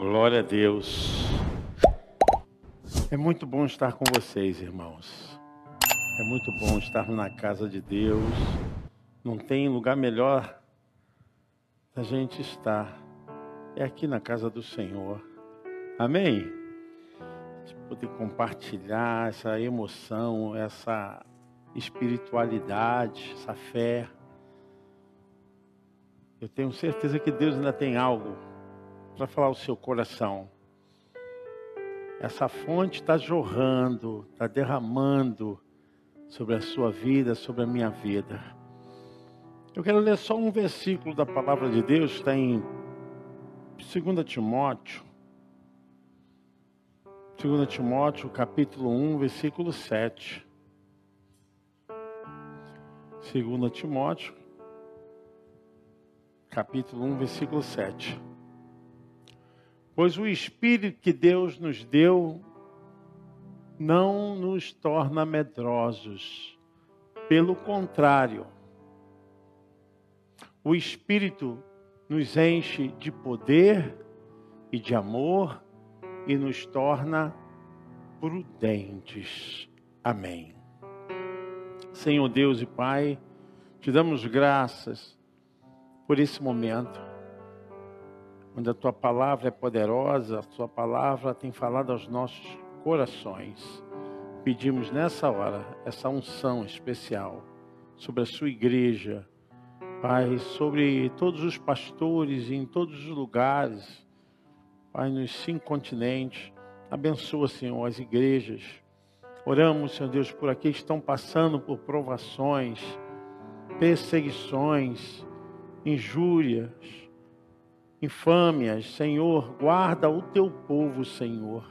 Glória a Deus. É muito bom estar com vocês, irmãos. É muito bom estar na casa de Deus. Não tem lugar melhor da gente estar. É aqui na casa do Senhor. Amém? De poder compartilhar essa emoção, essa espiritualidade, essa fé. Eu tenho certeza que Deus ainda tem algo para falar ao seu coração. Essa fonte está jorrando, está derramando sobre a sua vida, sobre a minha vida. Eu quero ler só um versículo da palavra de Deus, está em 2 Timóteo. 2 Timóteo, capítulo 1, versículo 7. 2 Timóteo, capítulo 1, versículo 7. Pois o Espírito que Deus nos deu não nos torna medrosos. Pelo contrário, o Espírito nos enche de poder e de amor e nos torna prudentes. Amém. Senhor Deus e Pai, te damos graças por esse momento onde a tua palavra é poderosa, a tua palavra tem falado aos nossos corações. Pedimos nessa hora essa unção especial sobre a sua igreja, Pai, sobre todos os pastores em todos os lugares, Pai, nos cinco continentes. Abençoa, Senhor, as igrejas. Oramos, Senhor Deus, por que estão passando por provações, perseguições, injúrias, infâmias, Senhor, guarda o teu povo, Senhor.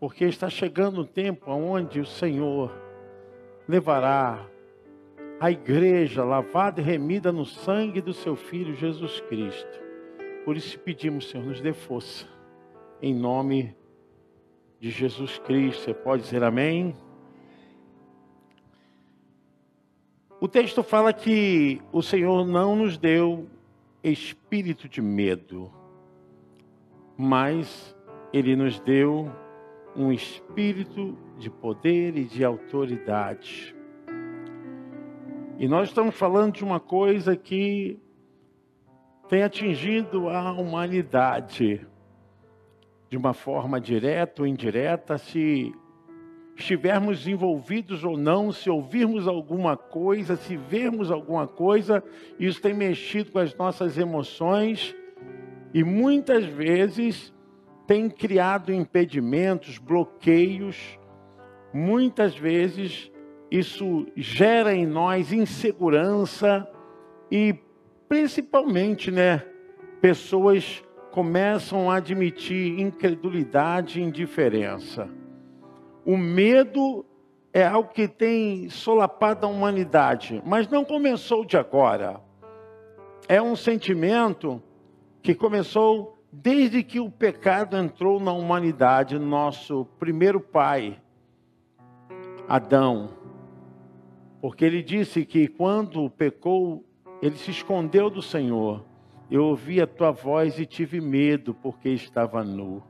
Porque está chegando o tempo onde o Senhor levará a igreja lavada e remida no sangue do seu filho Jesus Cristo. Por isso pedimos, Senhor, nos dê força. Em nome de Jesus Cristo. Você pode dizer amém? O texto fala que o Senhor não nos deu espírito de medo, mas Ele nos deu um espírito de poder e de autoridade. E nós estamos falando de uma coisa que tem atingido a humanidade de uma forma direta ou indireta, se estivermos envolvidos ou não, se ouvirmos alguma coisa, se vermos alguma coisa, isso tem mexido com as nossas emoções e muitas vezes tem criado impedimentos, bloqueios. Muitas vezes isso gera em nós insegurança e principalmente, né, pessoas começam a admitir incredulidade e indiferença. O medo é algo que tem solapado a humanidade, mas não começou de agora. É um sentimento que começou desde que o pecado entrou na humanidade, nosso primeiro pai, Adão. Porque ele disse que quando pecou, ele se escondeu do Senhor. Eu ouvi a tua voz e tive medo, porque estava nu.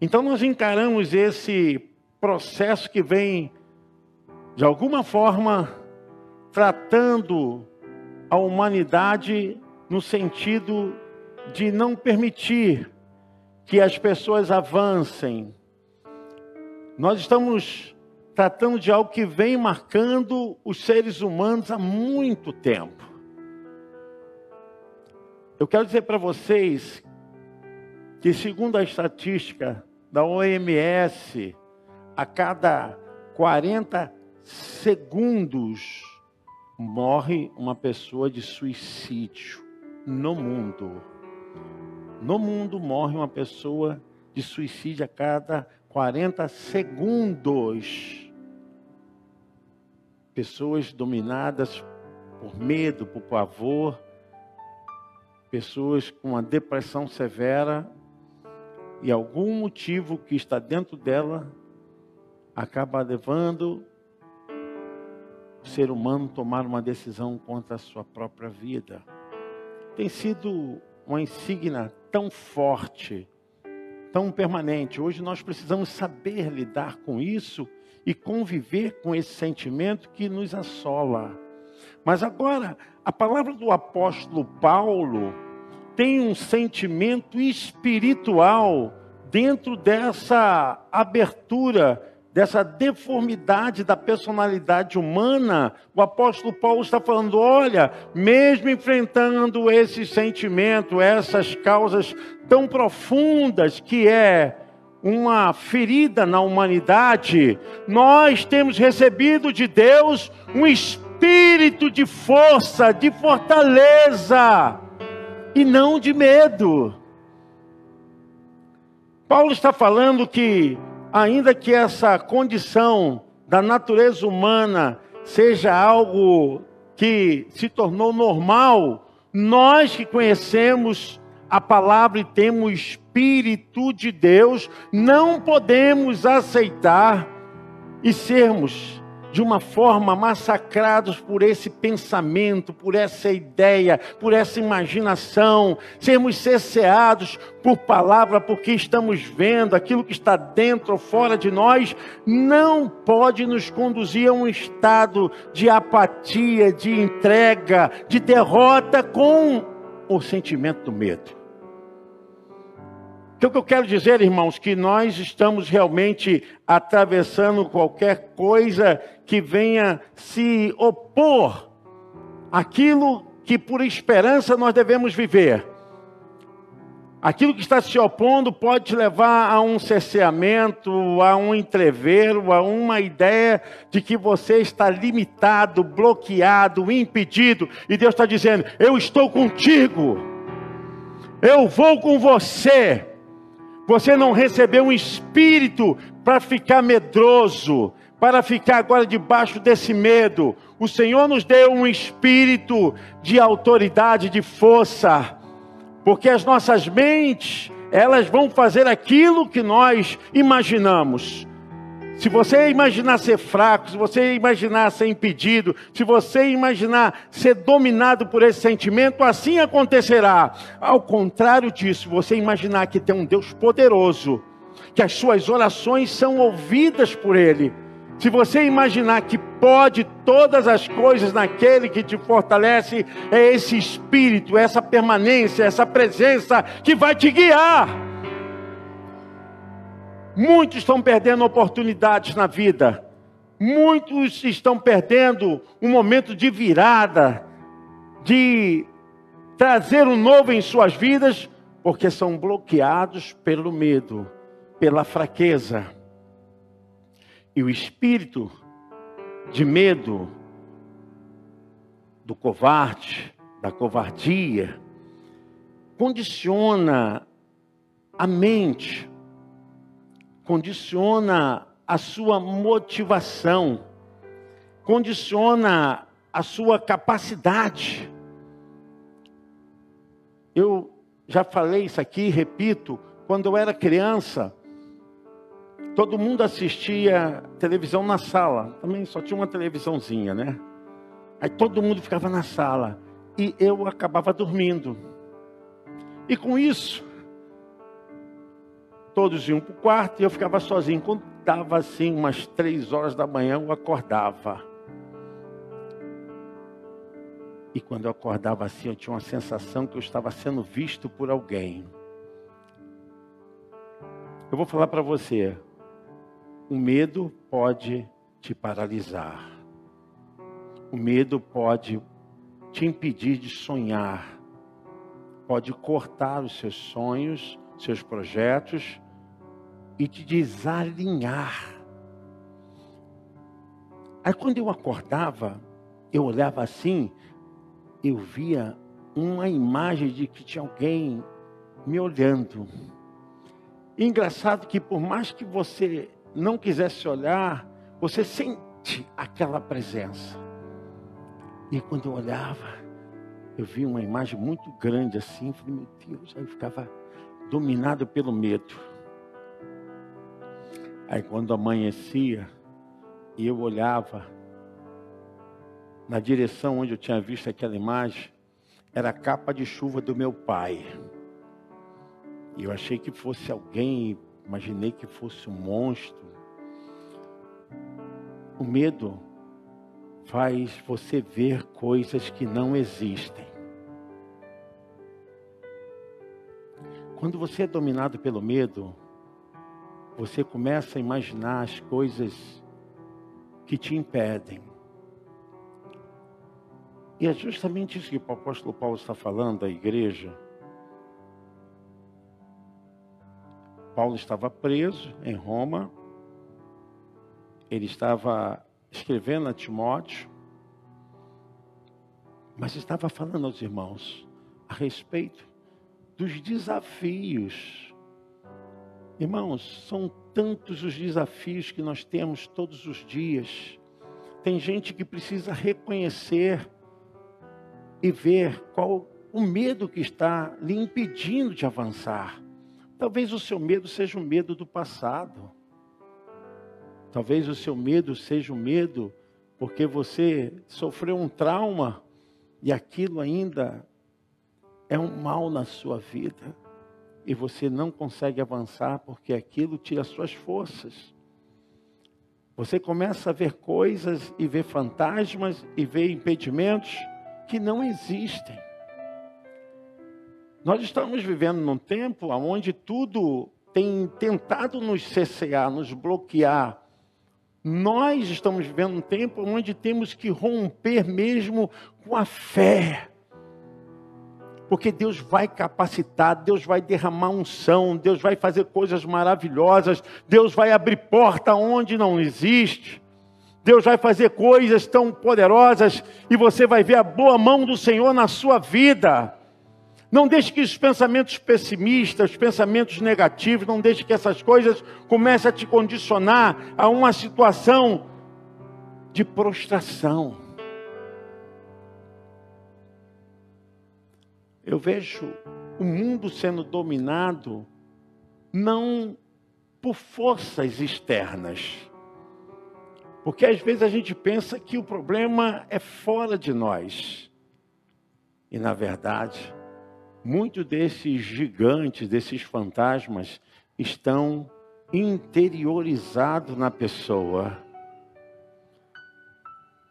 Então nós encaramos esse processo que vem, de alguma forma, tratando a humanidade no sentido de não permitir que as pessoas avancem. Nós estamos tratando de algo que vem marcando os seres humanos há muito tempo. Eu quero dizer para vocês que, segundo a estatística da OMS, a cada 40 segundos morre uma pessoa de suicídio no mundo. No mundo morre uma pessoa de suicídio a cada 40 segundos. Pessoas dominadas por medo, por pavor, pessoas com uma depressão severa e algum motivo que está dentro dela acaba levando o ser humano a tomar uma decisão contra a sua própria vida. Tem sido uma insígnia tão forte, tão permanente. Hoje nós precisamos saber lidar com isso e conviver com esse sentimento que nos assola. Mas agora, a palavra do apóstolo Paulo tem um sentimento espiritual dentro dessa abertura dessa deformidade da personalidade humana, o apóstolo Paulo está falando: olha, mesmo enfrentando esse sentimento, essas causas tão profundas que é uma ferida na humanidade, nós temos recebido de Deus um espírito de força, de fortaleza e não de medo. Paulo está falando que ainda que essa condição da natureza humana seja algo que se tornou normal, nós que conhecemos a palavra e temos o Espírito de Deus, não podemos aceitar e sermos de uma forma massacrados por esse pensamento, por essa ideia, por essa imaginação, sermos cesseados por palavra, porque estamos vendo aquilo que está dentro ou fora de nós, não pode nos conduzir a um estado de apatia, de entrega, de derrota com o sentimento do medo. Então, o que eu quero dizer, irmãos, que nós estamos realmente atravessando qualquer coisa que venha se opor àquilo que por esperança nós devemos viver. Aquilo que está se opondo pode te levar a um cerceamento, a um entrevero, a uma ideia de que você está limitado, bloqueado, impedido. E Deus está dizendo: Eu estou contigo, eu vou com você. Você não recebeu um espírito para ficar medroso, para ficar agora debaixo desse medo. O Senhor nos deu um espírito de autoridade, de força, porque as nossas mentes, elas vão fazer aquilo que nós imaginamos. Se você imaginar ser fraco, se você imaginar ser impedido, se você imaginar ser dominado por esse sentimento, assim acontecerá. Ao contrário disso, você imaginar que tem um Deus poderoso, que as suas orações são ouvidas por Ele. Se você imaginar que pode todas as coisas naquele que te fortalece, é esse espírito, essa permanência, essa presença que vai te guiar. Muitos estão perdendo oportunidades na vida. Muitos estão perdendo um momento de virada, de trazer o um novo em suas vidas, porque são bloqueados pelo medo, pela fraqueza. E o espírito de medo do covarde, da covardia, condiciona a mente, condiciona a sua motivação, condiciona a sua capacidade. Eu já falei isso aqui, repito, quando eu era criança, todo mundo assistia televisão na sala. Também só tinha uma televisãozinha, né? Aí todo mundo ficava na sala e eu acabava dormindo. E com isso, todos iam para o quarto e eu ficava sozinho. Quando dava assim umas três horas da manhã, eu acordava. E quando eu acordava assim, eu tinha uma sensação que eu estava sendo visto por alguém. Eu vou falar para você: o medo pode te paralisar. O medo pode te impedir de sonhar. Pode cortar os seus sonhos seus projetos e te desalinhar. Aí quando eu acordava, eu olhava assim, eu via uma imagem de que tinha alguém me olhando. Engraçado que por mais que você não quisesse olhar, você sente aquela presença. E quando eu olhava, eu vi uma imagem muito grande assim, falei, meu Deus, aí eu ficava dominado pelo medo. Aí quando amanhecia, e eu olhava na direção onde eu tinha visto aquela imagem, era a capa de chuva do meu pai. Eu achei que fosse alguém, imaginei que fosse um monstro. O medo faz você ver coisas que não existem. Quando você é dominado pelo medo, você começa a imaginar as coisas que te impedem. E é justamente isso que o apóstolo Paulo está falando à igreja. Paulo estava preso em Roma, ele estava escrevendo a Timóteo, mas estava falando aos irmãos a respeito dos desafios. Irmãos, são tantos os desafios que nós temos todos os dias. Tem gente que precisa reconhecer e ver qual o medo que está lhe impedindo de avançar. Talvez o seu medo seja o medo do passado. Talvez o seu medo seja o medo porque você sofreu um trauma e aquilo ainda é um mal na sua vida e você não consegue avançar porque aquilo tira suas forças. Você começa a ver coisas e ver fantasmas e ver impedimentos que não existem. Nós estamos vivendo num tempo onde tudo tem tentado nos cessear, nos bloquear. Nós estamos vivendo um tempo onde temos que romper mesmo com a fé. Porque Deus vai capacitar, Deus vai derramar unção, Deus vai fazer coisas maravilhosas, Deus vai abrir porta onde não existe. Deus vai fazer coisas tão poderosas e você vai ver a boa mão do Senhor na sua vida. Não deixe que os pensamentos pessimistas, os pensamentos negativos, não deixe que essas coisas comecem a te condicionar a uma situação de prostração. Eu vejo o mundo sendo dominado não por forças externas, porque às vezes a gente pensa que o problema é fora de nós. E na verdade, muitos desses gigantes, desses fantasmas, estão interiorizados na pessoa.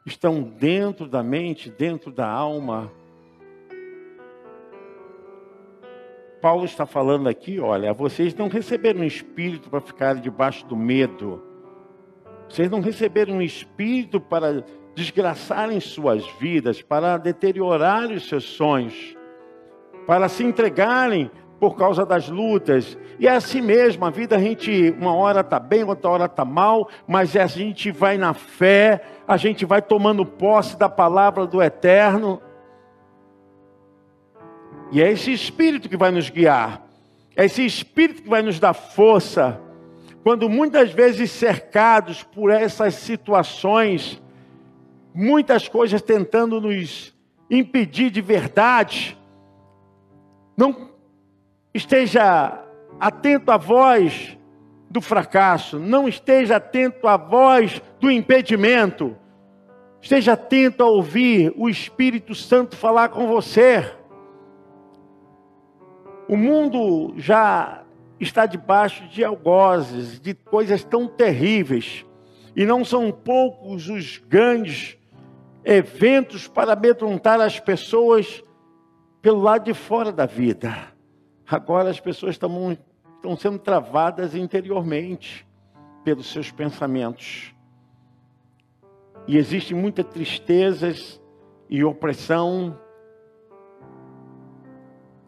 Estão dentro da mente, dentro da alma. Paulo está falando aqui, olha, vocês não receberam um espírito para ficarem debaixo do medo vocês não receberam um espírito para desgraçarem suas vidas, para deteriorarem os seus sonhos, para se entregarem por causa das lutas. E é assim mesmo, a vida a gente, uma hora está bem, outra hora está mal, mas a gente vai na fé, a gente vai tomando posse da palavra do eterno. E é esse espírito que vai nos guiar, é esse espírito que vai nos dar força. Quando muitas vezes cercados por essas situações, muitas coisas tentando nos impedir de verdade, não esteja atento à voz do fracasso, não esteja atento à voz do impedimento, esteja atento a ouvir o Espírito Santo falar com você. O mundo já está debaixo de algozes, de coisas tão terríveis. E não são poucos os grandes eventos para amedrontar as pessoas pelo lado de fora da vida. Agora as pessoas estão, estão sendo travadas interiormente pelos seus pensamentos. E existe muita tristezas e opressão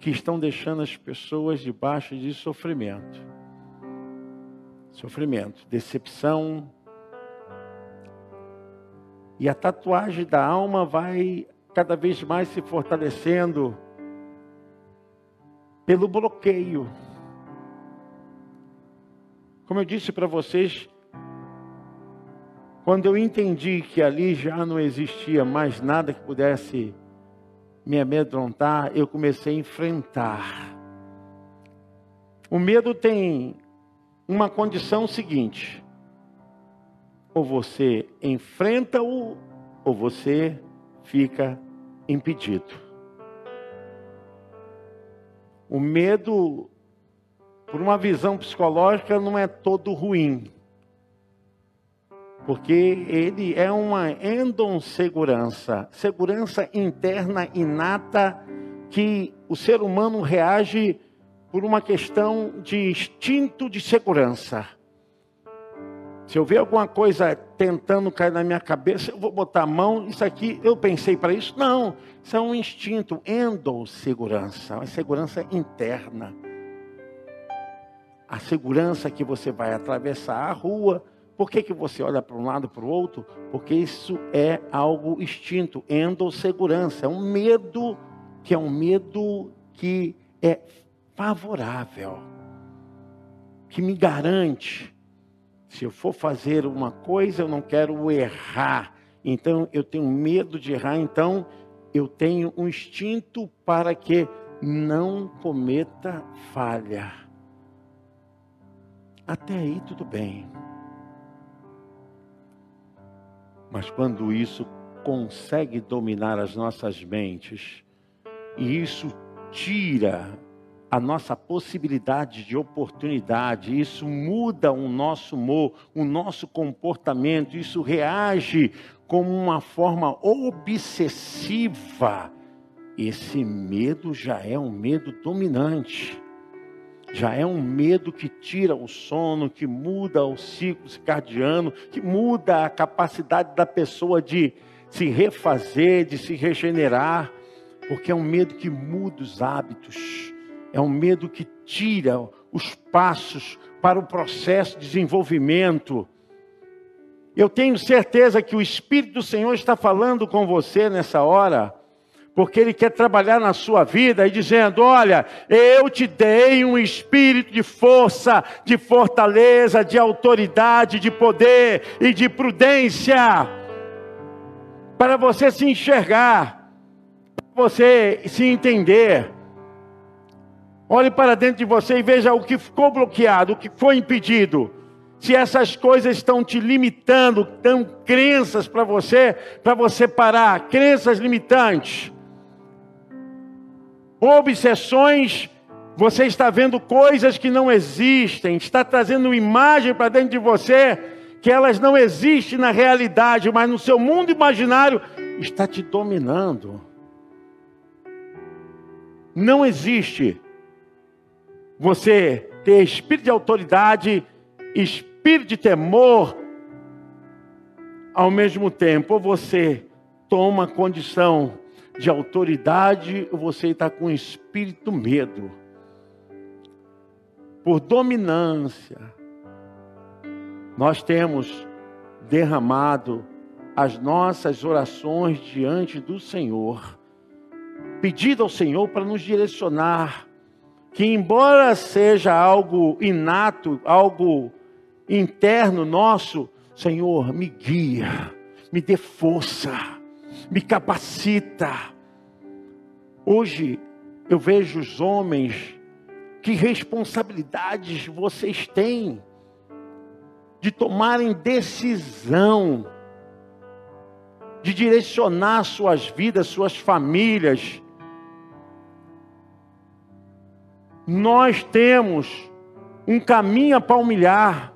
que estão deixando as pessoas debaixo de sofrimento. Sofrimento, decepção. E a tatuagem da alma vai cada vez mais se fortalecendo pelo bloqueio. Como eu disse para vocês, quando eu entendi que ali já não existia mais nada que pudesse me amedrontar, eu comecei a enfrentar. O medo tem uma condição seguinte: ou você enfrenta-o, ou você fica impedido. O medo por uma visão psicológica, não é todo ruim. Porque ele é uma endossegurança, segurança interna inata que o ser humano reage por uma questão de instinto de segurança. Se eu ver alguma coisa tentando cair na minha cabeça, eu vou botar a mão, isso aqui, eu pensei para isso? Não, isso é um instinto, endossegurança, uma segurança interna. A segurança que você vai atravessar a rua, por que, que você olha para um lado para o outro? Porque isso é algo instinto, endossegurança, é um medo que é um medo que é favorável, que me garante se eu for fazer uma coisa, eu não quero errar. Então eu tenho medo de errar, então eu tenho um instinto para que não cometa falha. Até aí tudo bem. Mas quando isso consegue dominar as nossas mentes, e isso tira a nossa possibilidade de oportunidade, isso muda o nosso humor, o nosso comportamento, isso reage como uma forma obsessiva. Esse medo já é um medo dominante, já é um medo que tira o sono, que muda o ciclo circadiano, que muda a capacidade da pessoa de se refazer, de se regenerar, porque é um medo que muda os hábitos é um medo que tira os passos para o processo de desenvolvimento. Eu tenho certeza que o Espírito do Senhor está falando com você nessa hora, porque Ele quer trabalhar na sua vida e dizendo: Olha, eu te dei um espírito de força, de fortaleza, de autoridade, de poder e de prudência, para você se enxergar, para você se entender. Olhe para dentro de você e veja o que ficou bloqueado, o que foi impedido. Se essas coisas estão te limitando, dão crenças para você, para você parar, crenças limitantes, obsessões, você está vendo coisas que não existem, está trazendo imagem para dentro de você que elas não existem na realidade, mas no seu mundo imaginário está te dominando. Não existe você ter espírito de autoridade, espírito de temor, ao mesmo tempo, você toma condição de autoridade, ou você está com espírito medo, por dominância. Nós temos derramado as nossas orações diante do Senhor, pedido ao Senhor para nos direcionar que, embora seja algo inato, algo interno nosso, Senhor, me guia, me dê força, me capacita. Hoje eu vejo os homens, que responsabilidades vocês têm de tomarem decisão, de direcionar suas vidas, suas famílias, nós temos um caminho a palmilhar,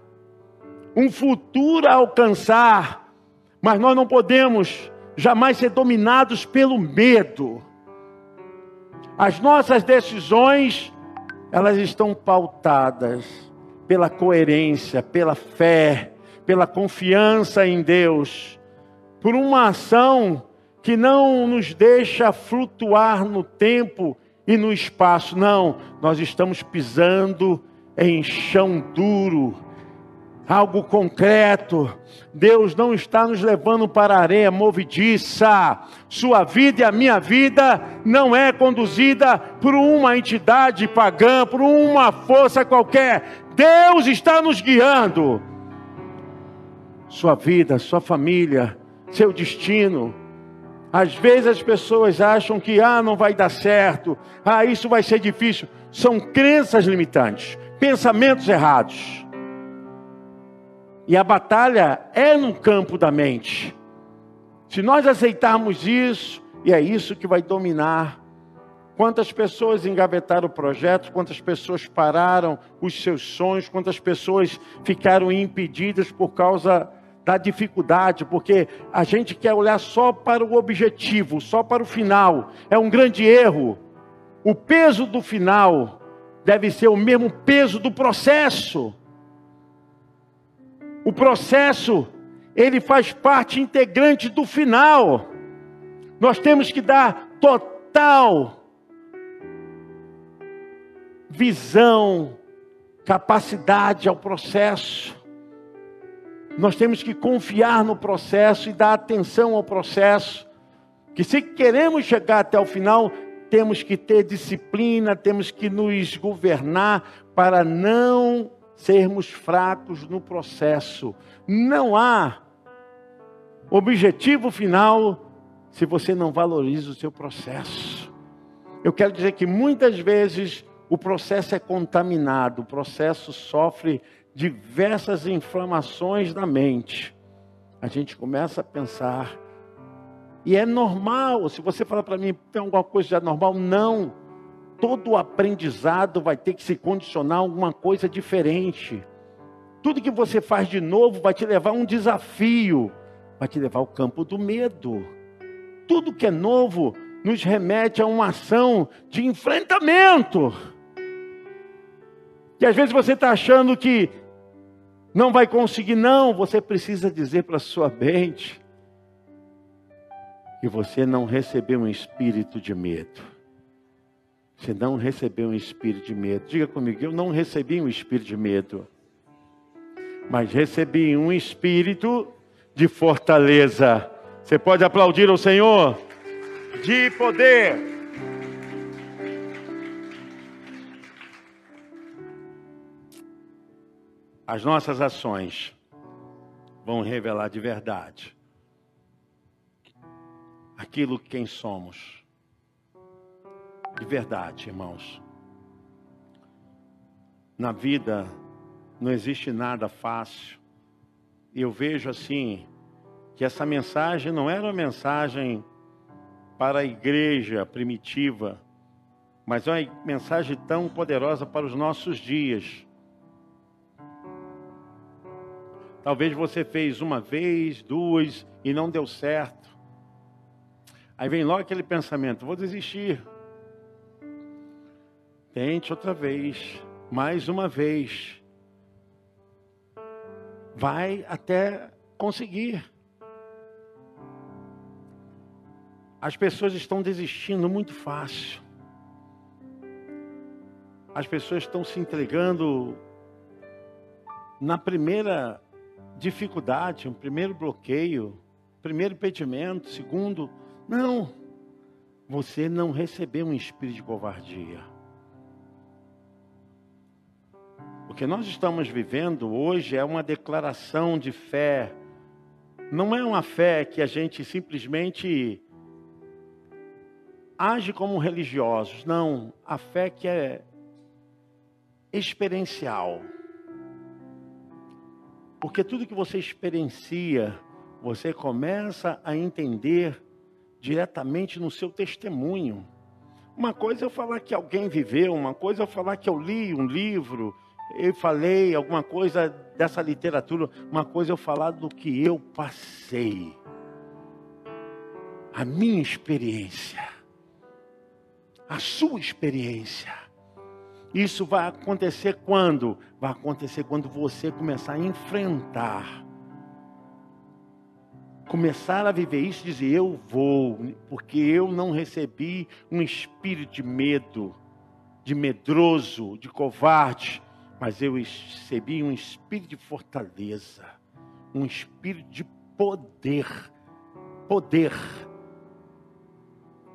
um futuro a alcançar, mas nós não podemos jamais ser dominados pelo medo. As nossas decisões, elas estão pautadas pela coerência, pela fé, pela confiança em Deus, por uma ação que não nos deixa flutuar no tempo e no espaço. Não, nós estamos pisando em chão duro, algo concreto. Deus não está nos levando para a areia movediça. Sua vida e a minha vida não é conduzida por uma entidade pagã, por uma força qualquer. Deus está nos guiando. Sua vida, sua família, seu destino às vezes as pessoas acham que ah, não vai dar certo, ah, isso vai ser difícil. São crenças limitantes, pensamentos errados. E a batalha é no campo da mente. Se nós aceitarmos isso, e é isso que vai dominar Quantas pessoas engavetaram projetos, quantas pessoas pararam os seus sonhos, quantas pessoas ficaram impedidas por causa da dificuldade, porque a gente quer olhar só para o objetivo, só para o final. É um grande erro. O peso do final deve ser o mesmo peso do processo. O processo, ele faz parte integrante do final. Nós temos que dar total visão, capacidade ao processo. Nós temos que confiar no processo e dar atenção ao processo. Que se queremos chegar até o final, temos que ter disciplina, temos que nos governar para não sermos fracos no processo. Não há objetivo final se você não valoriza o seu processo. Eu quero dizer que muitas vezes o processo é contaminado, o processo sofre diversas inflamações da mente. A gente começa a pensar, e é normal, se você falar para mim, tem alguma coisa de anormal? Não. Todo aprendizado vai ter que se condicionar a alguma coisa diferente. Tudo que você faz de novo vai te levar a um desafio, vai te levar ao campo do medo. Tudo que é novo nos remete a uma ação de enfrentamento. E às vezes você está achando que não vai conseguir, não. Você precisa dizer para a sua mente que você não recebeu um espírito de medo. Você não recebeu um espírito de medo. Diga comigo, eu não recebi um espírito de medo, mas recebi um espírito de fortaleza. Você pode aplaudir ao Senhor? De poder. As nossas ações vão revelar de verdade aquilo que quem somos. De verdade, irmãos. Na vida não existe nada fácil. Eu vejo assim que essa mensagem não era uma mensagem para a igreja primitiva, mas é uma mensagem tão poderosa para os nossos dias. Talvez você fez uma vez, duas e não deu certo. Aí vem logo aquele pensamento: vou desistir. Tente outra vez, mais uma vez. Vai até conseguir. As pessoas estão desistindo muito fácil. As pessoas estão se entregando na primeira dificuldade, um primeiro bloqueio, primeiro impedimento, segundo, não. Você não recebeu um espírito de covardia. Que nós estamos vivendo hoje é uma declaração de fé. Não é uma fé que a gente simplesmente age como religiosos. Não, a fé que é experiencial. Porque tudo que você experiencia, você começa a entender diretamente no seu testemunho. Uma coisa é eu falar que alguém viveu, uma coisa é eu falar que eu li um livro, eu falei alguma coisa dessa literatura, uma coisa eu falar do que eu passei. A minha experiência, a sua experiência. Isso vai acontecer quando? Vai acontecer quando você começar a enfrentar. Começar a viver isso e dizer: Eu vou, porque eu não recebi um espírito de medo, de medroso, de covarde, mas eu recebi um espírito de fortaleza, um espírito de poder. Poder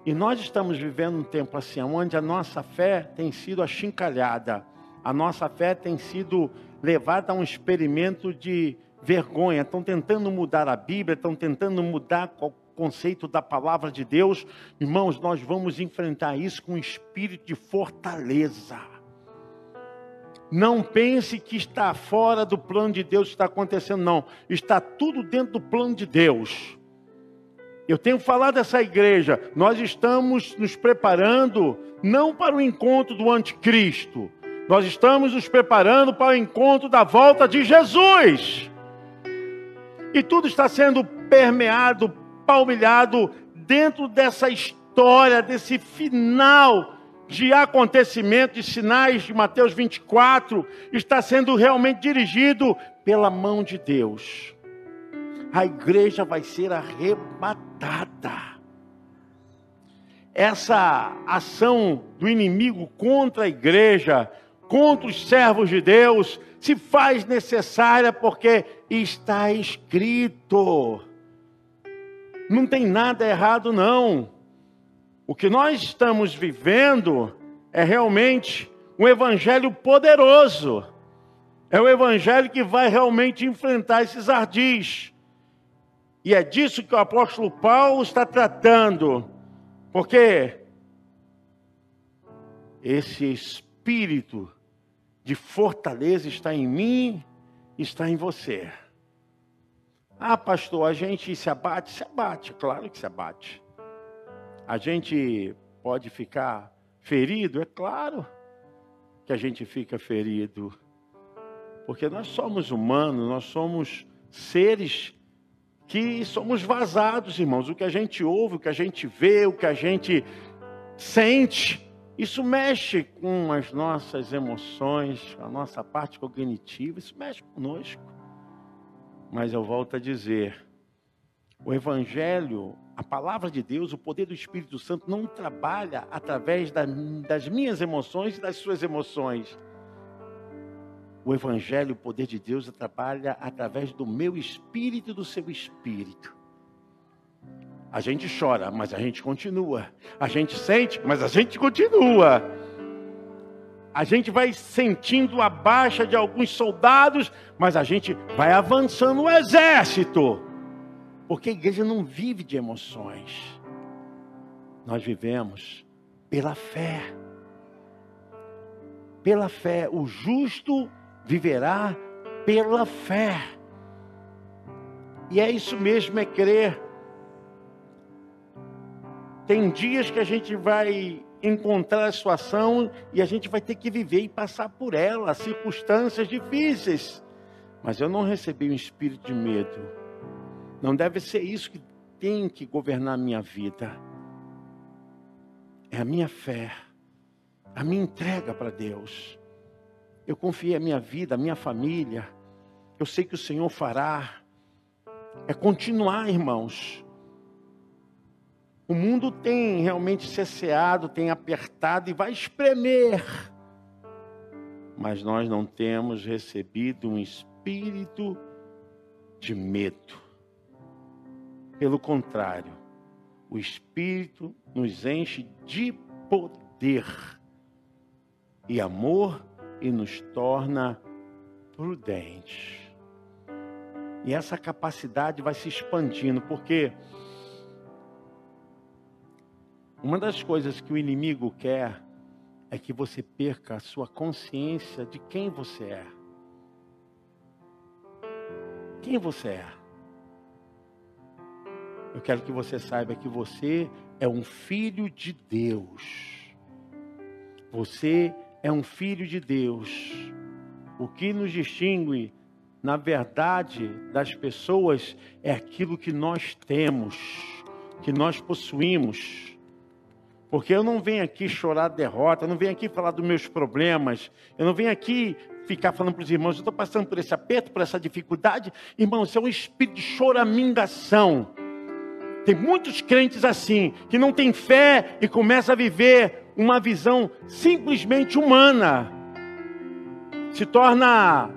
e nós estamos vivendo um tempo assim, onde a nossa fé tem sido achincalhada, a nossa fé tem sido levada a um experimento de vergonha. Estão tentando mudar a Bíblia, estão tentando mudar o conceito da palavra de Deus. Irmãos, nós vamos enfrentar isso com um espírito de fortaleza. Não pense que está fora do plano de Deus está acontecendo, não. Está tudo dentro do plano de Deus. Eu tenho falado dessa igreja, nós estamos nos preparando não para o encontro do anticristo, nós estamos nos preparando para o encontro da volta de Jesus. E tudo está sendo permeado, palmilhado dentro dessa história, desse final de acontecimentos e sinais de Mateus 24, está sendo realmente dirigido pela mão de Deus. A igreja vai ser arrebatada. Essa ação do inimigo contra a igreja, contra os servos de Deus, se faz necessária porque está escrito. Não tem nada errado, não. O que nós estamos vivendo é realmente um evangelho poderoso. É o evangelho que vai realmente enfrentar esses ardis. E é disso que o apóstolo Paulo está tratando. Porque esse espírito de fortaleza está em mim, está em você. Ah, pastor, a gente se abate? Se abate, claro que se abate. A gente pode ficar ferido? É claro que a gente fica ferido. Porque nós somos humanos, nós somos seres que somos vazados, irmãos. O que a gente ouve, o que a gente vê, o que a gente sente, isso mexe com as nossas emoções, a nossa parte cognitiva, isso mexe conosco. Mas eu volto a dizer, o Evangelho, a palavra de Deus, o poder do Espírito Santo não trabalha através da, das minhas emoções e das suas emoções. O Evangelho, o poder de Deus, trabalha através do meu espírito e do seu espírito. A gente chora, mas a gente continua. A gente sente, mas a gente continua. A gente vai sentindo a baixa de alguns soldados, mas a gente vai avançando o exército. Porque a igreja não vive de emoções. Nós vivemos pela fé. Pela fé. O justo viverá pela fé. E é isso mesmo, é crer. Tem dias que a gente vai encontrar a situação e a gente vai ter que viver e passar por ela, circunstâncias difíceis. Mas eu não recebi um espírito de medo não deve ser isso que tem que governar a minha vida. É a minha fé, a minha entrega para Deus. Eu confiei a minha vida, a minha família. Eu sei que o Senhor fará. É continuar, irmãos. O mundo tem realmente cesseado, tem apertado e vai espremer. Mas nós não temos recebido um espírito de medo pelo contrário, o Espírito nos enche de poder e amor e nos torna prudentes. E essa capacidade vai se expandindo, porque uma das coisas que o inimigo quer é que você perca a sua consciência de quem você é. Quem você é? Eu quero que você saiba que você é um filho de Deus. Você é um filho de Deus. O que nos distingue, na verdade, das pessoas é aquilo que nós temos, que nós possuímos. Porque eu não venho aqui chorar derrota, eu não venho aqui falar dos meus problemas, eu não venho aqui ficar falando para os irmãos, eu estou passando por esse aperto, por essa dificuldade. Irmãos, isso é um espírito de choramingação. Tem muitos crentes assim, que não têm fé e começam a viver uma visão simplesmente humana. Se torna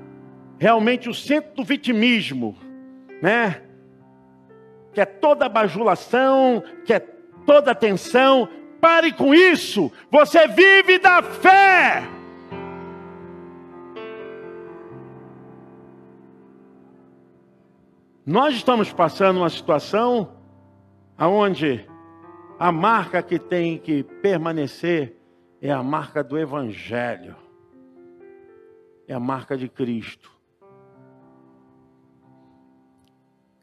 realmente o centro do vitimismo, né? Que é toda bajulação, que é toda atenção. Pare com isso. Você vive da fé. Nós estamos passando uma situação aonde a marca que tem que permanecer é a marca do Evangelho, é a marca de Cristo.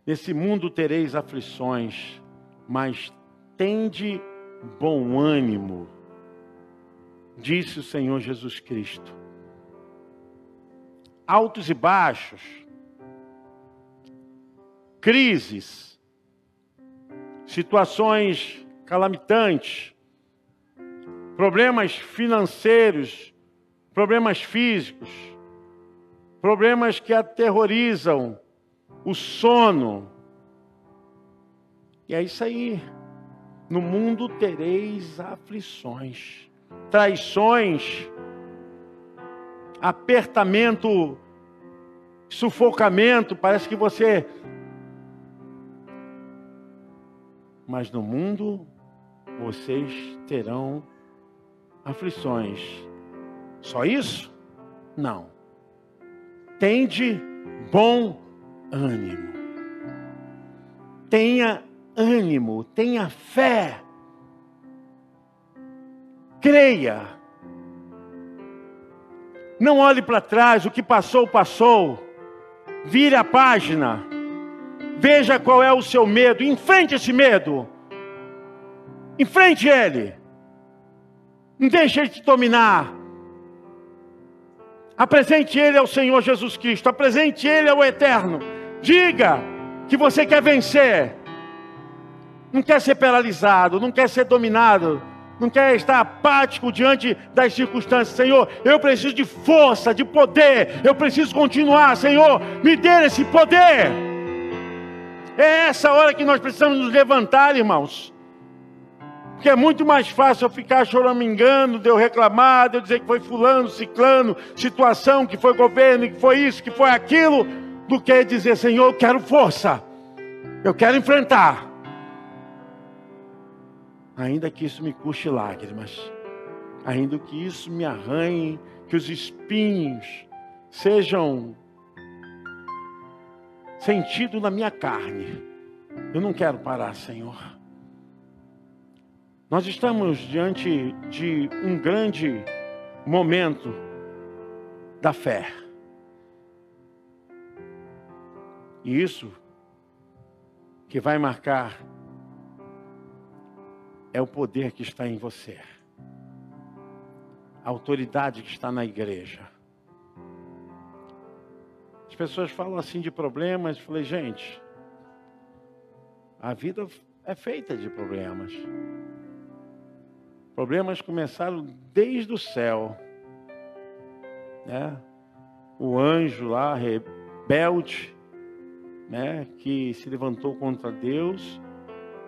Nesse mundo tereis aflições, mas tende bom ânimo, disse o Senhor Jesus Cristo. Altos e baixos, crises, situações calamitantes, problemas financeiros, problemas físicos, problemas que aterrorizam o sono. E é isso aí. No mundo tereis aflições, traições, apertamento, sufocamento, parece que você. Mas no mundo vocês terão aflições. Só isso? Não. Tende bom ânimo. Tenha ânimo, tenha fé. Creia. Não olhe para trás, o que passou, passou. Vire a página. Veja qual é o seu medo. Enfrente esse medo. Enfrente ele. Não deixe ele te dominar. Apresente ele ao Senhor Jesus Cristo. Apresente ele ao Eterno. Diga que você quer vencer. Não quer ser paralisado, não quer ser dominado, não quer estar apático diante das circunstâncias. Senhor, eu preciso de força, de poder. Eu preciso continuar. Senhor, me dê esse poder. É essa hora que nós precisamos nos levantar, irmãos. Porque é muito mais fácil eu ficar choramingando, de eu reclamar, de eu dizer que foi fulano, ciclano, situação, que foi governo, que foi isso, que foi aquilo, do que dizer, Senhor, eu quero força. Eu quero enfrentar. Ainda que isso me custe lágrimas. Ainda que isso me arranhe, que os espinhos sejam sentido na minha carne. Eu não quero parar, Senhor. Nós estamos diante de um grande momento da fé. E isso que vai marcar é o poder que está em você, a autoridade que está na igreja. As pessoas falam assim de problemas, eu falei, gente, a vida é feita de problemas. Problemas começaram desde o céu. Né? O anjo lá, rebelde, né? que se levantou contra Deus.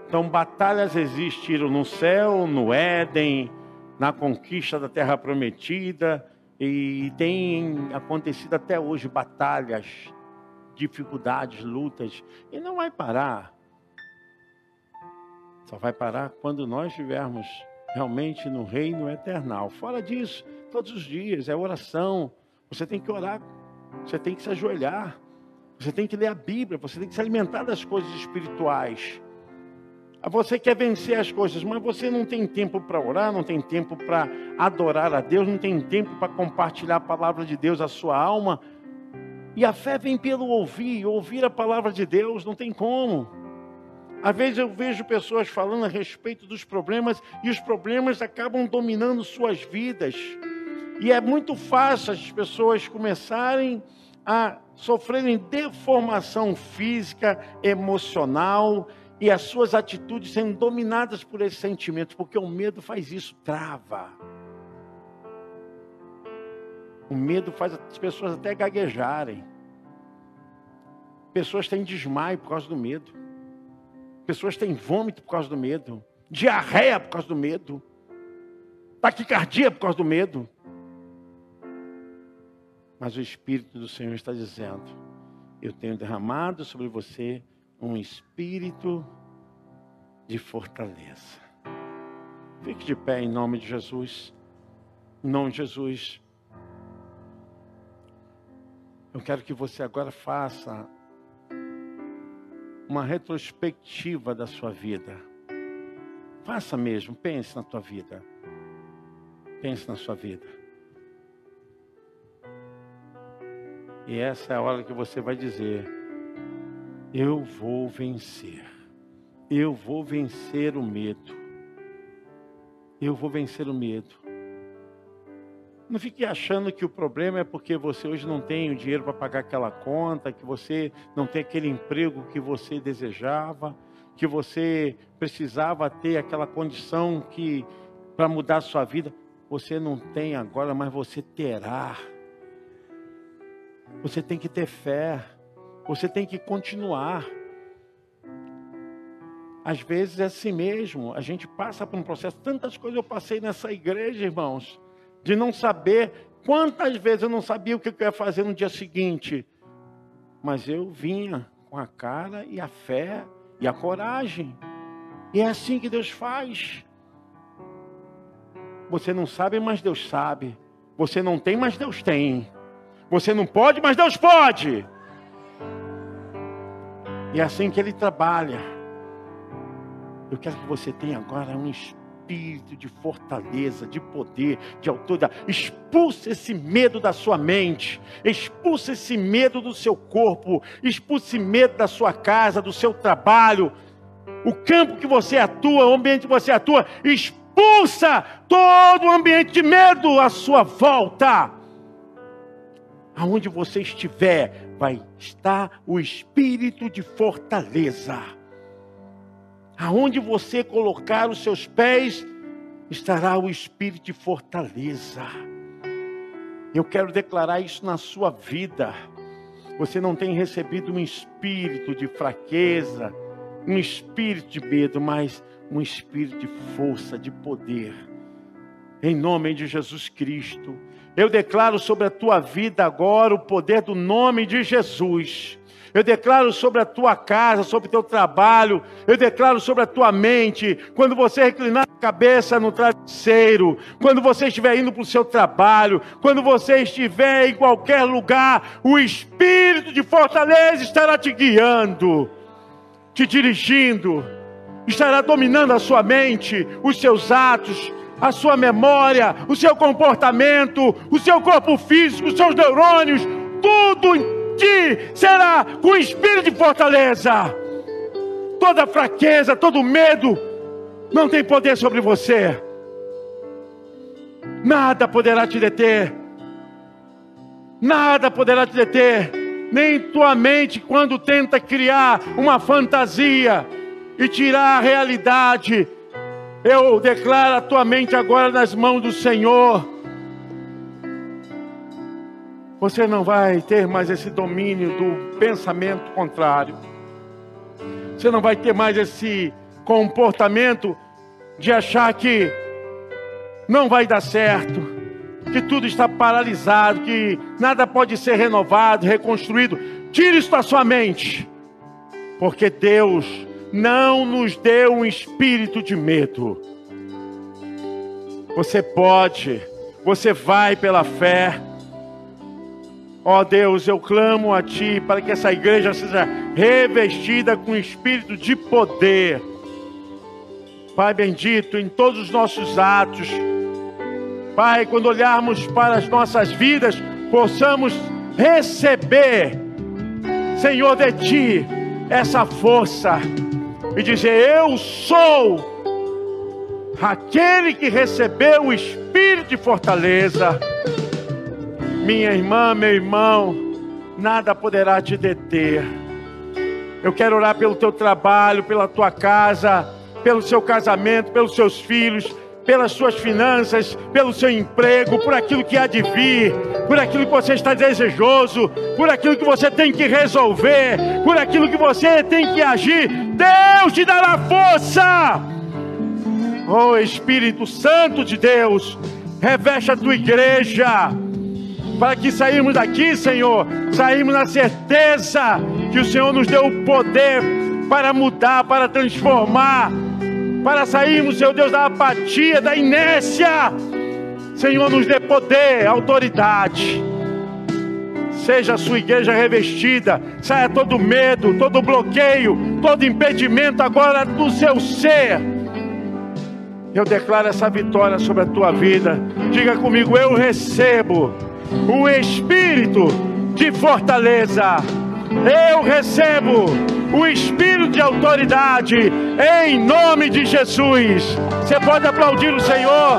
Então, batalhas existiram no céu, no Éden, na conquista da terra prometida, e tem acontecido até hoje batalhas, dificuldades, lutas, e não vai parar. Só vai parar quando nós tivermos realmente no reino eternal. Fora disso, todos os dias é oração. Você tem que orar, você tem que se ajoelhar, você tem que ler a Bíblia, você tem que se alimentar das coisas espirituais. Ah, você quer vencer as coisas, mas você não tem tempo para orar, não tem tempo para adorar a Deus, não tem tempo para compartilhar a palavra de Deus, a sua alma. E a fé vem pelo ouvir, ouvir a palavra de Deus, não tem como. Às vezes eu vejo pessoas falando a respeito dos problemas e os problemas acabam dominando suas vidas. E é muito fácil as pessoas começarem a sofrerem deformação física, emocional e as suas atitudes sendo dominadas por esses sentimentos, porque o medo faz isso, trava. O medo faz as pessoas até gaguejarem. Pessoas têm desmaio por causa do medo. Pessoas têm vômito por causa do medo, diarreia por causa do medo, taquicardia por causa do medo. Mas o Espírito do Senhor está dizendo: Eu tenho derramado sobre você um espírito de fortaleza. Fique de pé em nome de Jesus. Em nome de Jesus. Eu quero que você agora faça uma retrospectiva da sua vida. Faça mesmo, pense na tua vida. Pense na sua vida. E essa é a hora que você vai dizer: Eu vou vencer. Eu vou vencer o medo. Eu vou vencer o medo. Não fique achando que o problema é porque você hoje não tem o dinheiro para pagar aquela conta, que você não tem aquele emprego que você desejava, que você precisava ter aquela condição que para mudar a sua vida. Você não tem agora, mas você terá. Você tem que ter fé. Você tem que continuar. Às vezes é assim mesmo. A gente passa por um processo. Tantas coisas eu passei nessa igreja, irmãos, de não saber. Quantas vezes eu não sabia o que eu ia fazer no dia seguinte. Mas eu vinha com a cara e a fé e a coragem. E é assim que Deus faz. Você não sabe, mas Deus sabe. Você não tem, mas Deus tem. Você não pode, mas Deus pode. E é assim que Ele trabalha. Eu quero que você tenha agora um espírito de fortaleza, de poder, de autoridade. Expulse esse medo da sua mente, expulse esse medo do seu corpo, expulse esse medo da sua casa, do seu trabalho, o campo que você atua, o ambiente que você atua. Expulsa todo o ambiente de medo à sua volta. Aonde você estiver, vai estar o espírito de fortaleza. Aonde você colocar os seus pés, estará o espírito de fortaleza. Eu quero declarar isso na sua vida. Você não tem recebido um espírito de fraqueza, um espírito de medo, mas um espírito de força, de poder. Em nome de Jesus Cristo, eu declaro sobre a tua vida agora o poder do nome de Jesus. Eu declaro sobre a tua casa, sobre o teu trabalho, eu declaro sobre a tua mente, quando você reclinar a cabeça no travesseiro, quando você estiver indo para o seu trabalho, quando você estiver em qualquer lugar, o Espírito de fortaleza estará te guiando, te dirigindo, estará dominando a sua mente, os seus atos, a sua memória, o seu comportamento, o seu corpo físico, os seus neurônios, tudo ti será com espírito de fortaleza. Toda fraqueza, todo medo não tem poder sobre você. Nada poderá te deter. Nada poderá te deter. Nem tua mente, quando tenta criar uma fantasia e tirar a realidade. Eu declaro a tua mente agora nas mãos do Senhor você não vai ter mais esse domínio do pensamento contrário. Você não vai ter mais esse comportamento de achar que não vai dar certo, que tudo está paralisado, que nada pode ser renovado, reconstruído. Tire isso da sua mente, porque Deus não nos deu um espírito de medo. Você pode, você vai pela fé Ó oh Deus, eu clamo a Ti para que essa igreja seja revestida com espírito de poder. Pai bendito, em todos os nossos atos, Pai, quando olharmos para as nossas vidas, possamos receber, Senhor, de Ti, essa força e dizer: Eu sou aquele que recebeu o espírito de fortaleza minha irmã, meu irmão, nada poderá te deter. Eu quero orar pelo teu trabalho, pela tua casa, pelo seu casamento, pelos seus filhos, pelas suas finanças, pelo seu emprego, por aquilo que há de vir, por aquilo que você está desejoso, por aquilo que você tem que resolver, por aquilo que você tem que agir. Deus te dará força. Oh Espírito Santo de Deus, reveste a tua igreja para que saímos daqui, Senhor, saímos na certeza que o Senhor nos deu o poder para mudar, para transformar, para sairmos, Senhor Deus, da apatia, da inércia. Senhor, nos dê poder, autoridade. Seja a sua igreja revestida, saia todo medo, todo bloqueio, todo impedimento agora do seu ser. Eu declaro essa vitória sobre a tua vida. Diga comigo, eu recebo o espírito de fortaleza. Eu recebo o espírito de autoridade, em nome de Jesus. Você pode aplaudir o Senhor.